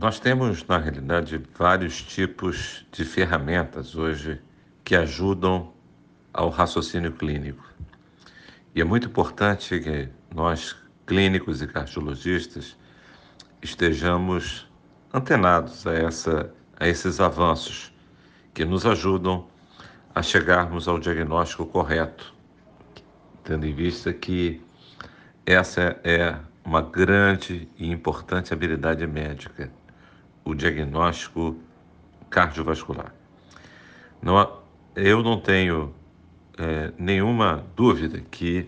Nós temos, na realidade, vários tipos de ferramentas hoje que ajudam ao raciocínio clínico. E é muito importante que nós, clínicos e cardiologistas, estejamos antenados a, essa, a esses avanços que nos ajudam a chegarmos ao diagnóstico correto, tendo em vista que essa é uma grande e importante habilidade médica, o diagnóstico cardiovascular. Não, eu não tenho é, nenhuma dúvida que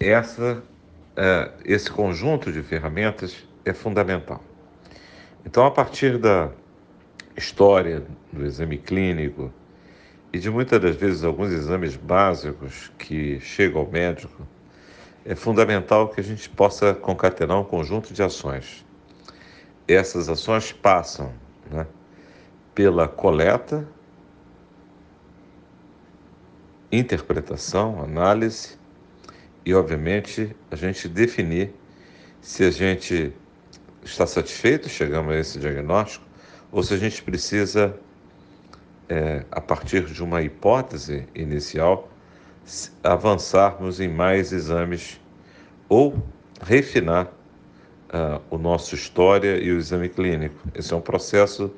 essa, é, esse conjunto de ferramentas é fundamental. Então, a partir da história do exame clínico e de muitas das vezes alguns exames básicos que chegam ao médico, é fundamental que a gente possa concatenar um conjunto de ações. Essas ações passam né, pela coleta interpretação, análise e, obviamente, a gente definir se a gente está satisfeito, chegamos a esse diagnóstico, ou se a gente precisa, é, a partir de uma hipótese inicial, avançarmos em mais exames ou refinar uh, o nosso história e o exame clínico. Esse é um processo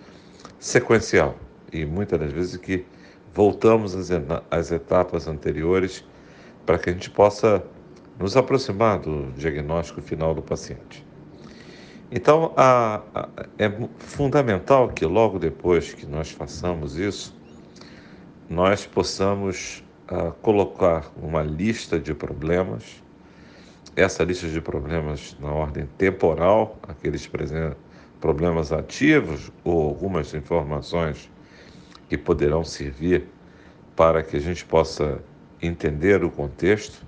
sequencial e muitas das vezes que voltamos às etapas anteriores para que a gente possa nos aproximar do diagnóstico final do paciente. Então, a, a, é fundamental que logo depois que nós façamos isso, nós possamos a, colocar uma lista de problemas, essa lista de problemas na ordem temporal, aqueles problemas ativos ou algumas informações que poderão servir para que a gente possa entender o contexto.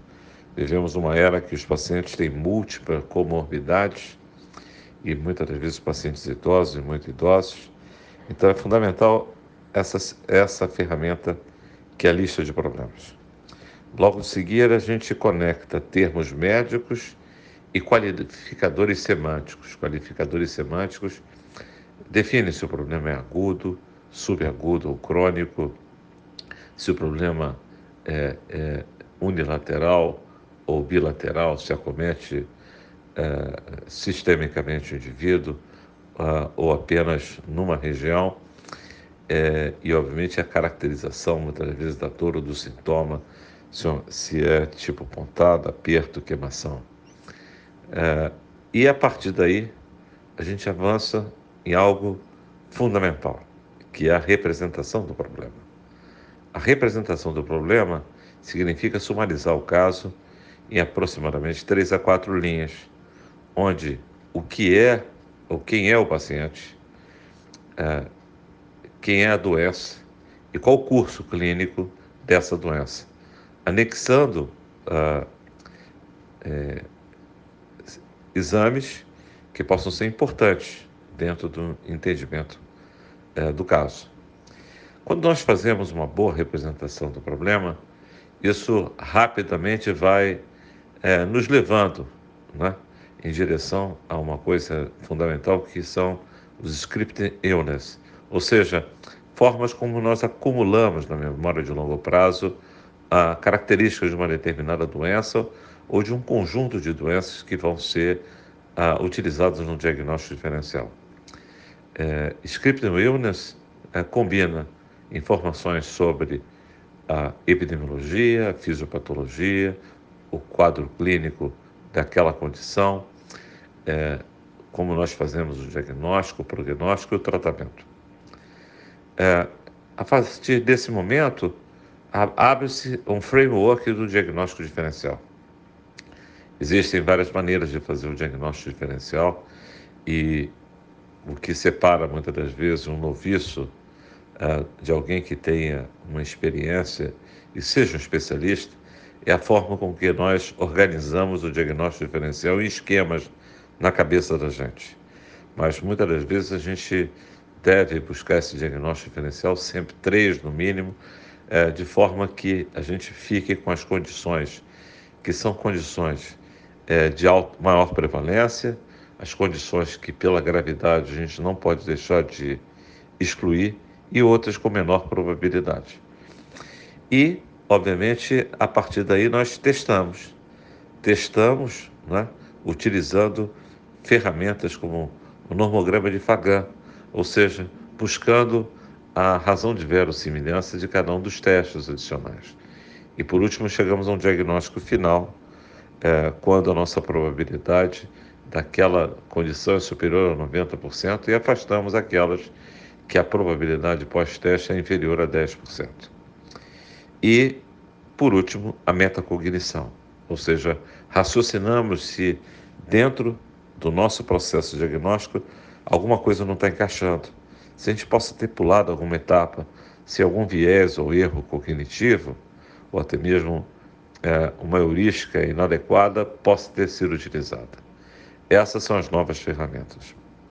Vivemos uma era que os pacientes têm múltiplas comorbidades e muitas das vezes pacientes idosos e muito idosos. Então é fundamental essa, essa ferramenta que é a lista de problemas. Logo de seguir, a gente conecta termos médicos e qualificadores semânticos. Qualificadores semânticos definem se o problema é agudo, subagudo ou crônico, se o problema é, é unilateral ou bilateral, se acomete é, sistemicamente o indivíduo uh, ou apenas numa região, é, e obviamente a caracterização muitas vezes da dor ou do sintoma, se, é tipo pontada, aperto, queimação. É, e a partir daí a gente avança em algo fundamental que é a representação do problema. A representação do problema significa sumarizar o caso em aproximadamente três a quatro linhas, onde o que é ou quem é o paciente, é, quem é a doença e qual o curso clínico dessa doença, anexando uh, é, exames que possam ser importantes dentro do entendimento é, do caso. Quando nós fazemos uma boa representação do problema, isso rapidamente vai é, nos levando né, em direção a uma coisa fundamental que são os script illness, ou seja, formas como nós acumulamos na memória de longo prazo a características de uma determinada doença ou de um conjunto de doenças que vão ser uh, utilizadas no diagnóstico diferencial. É, Script Illness é, combina informações sobre a epidemiologia, a fisiopatologia, o quadro clínico daquela condição, é, como nós fazemos o diagnóstico, o prognóstico e o tratamento. É, a partir desse momento, abre-se um framework do diagnóstico diferencial. Existem várias maneiras de fazer o diagnóstico diferencial e o que separa muitas das vezes um noviço uh, de alguém que tenha uma experiência e seja um especialista é a forma com que nós organizamos o diagnóstico diferencial em esquemas na cabeça da gente. Mas muitas das vezes a gente deve buscar esse diagnóstico diferencial, sempre três no mínimo, uh, de forma que a gente fique com as condições, que são condições uh, de alto, maior prevalência, as condições que, pela gravidade, a gente não pode deixar de excluir e outras com menor probabilidade. E, obviamente, a partir daí nós testamos. Testamos, né, utilizando ferramentas como o normograma de Fagan, ou seja, buscando a razão de verossimilhança de cada um dos testes adicionais. E por último, chegamos a um diagnóstico final, é, quando a nossa probabilidade daquela condição é superior a 90% e afastamos aquelas que a probabilidade pós-teste é inferior a 10%. E, por último, a metacognição, ou seja, raciocinamos se dentro do nosso processo diagnóstico alguma coisa não está encaixando, se a gente possa ter pulado alguma etapa, se algum viés ou erro cognitivo, ou até mesmo é, uma heurística inadequada, possa ter sido utilizada. Essas são as novas ferramentas.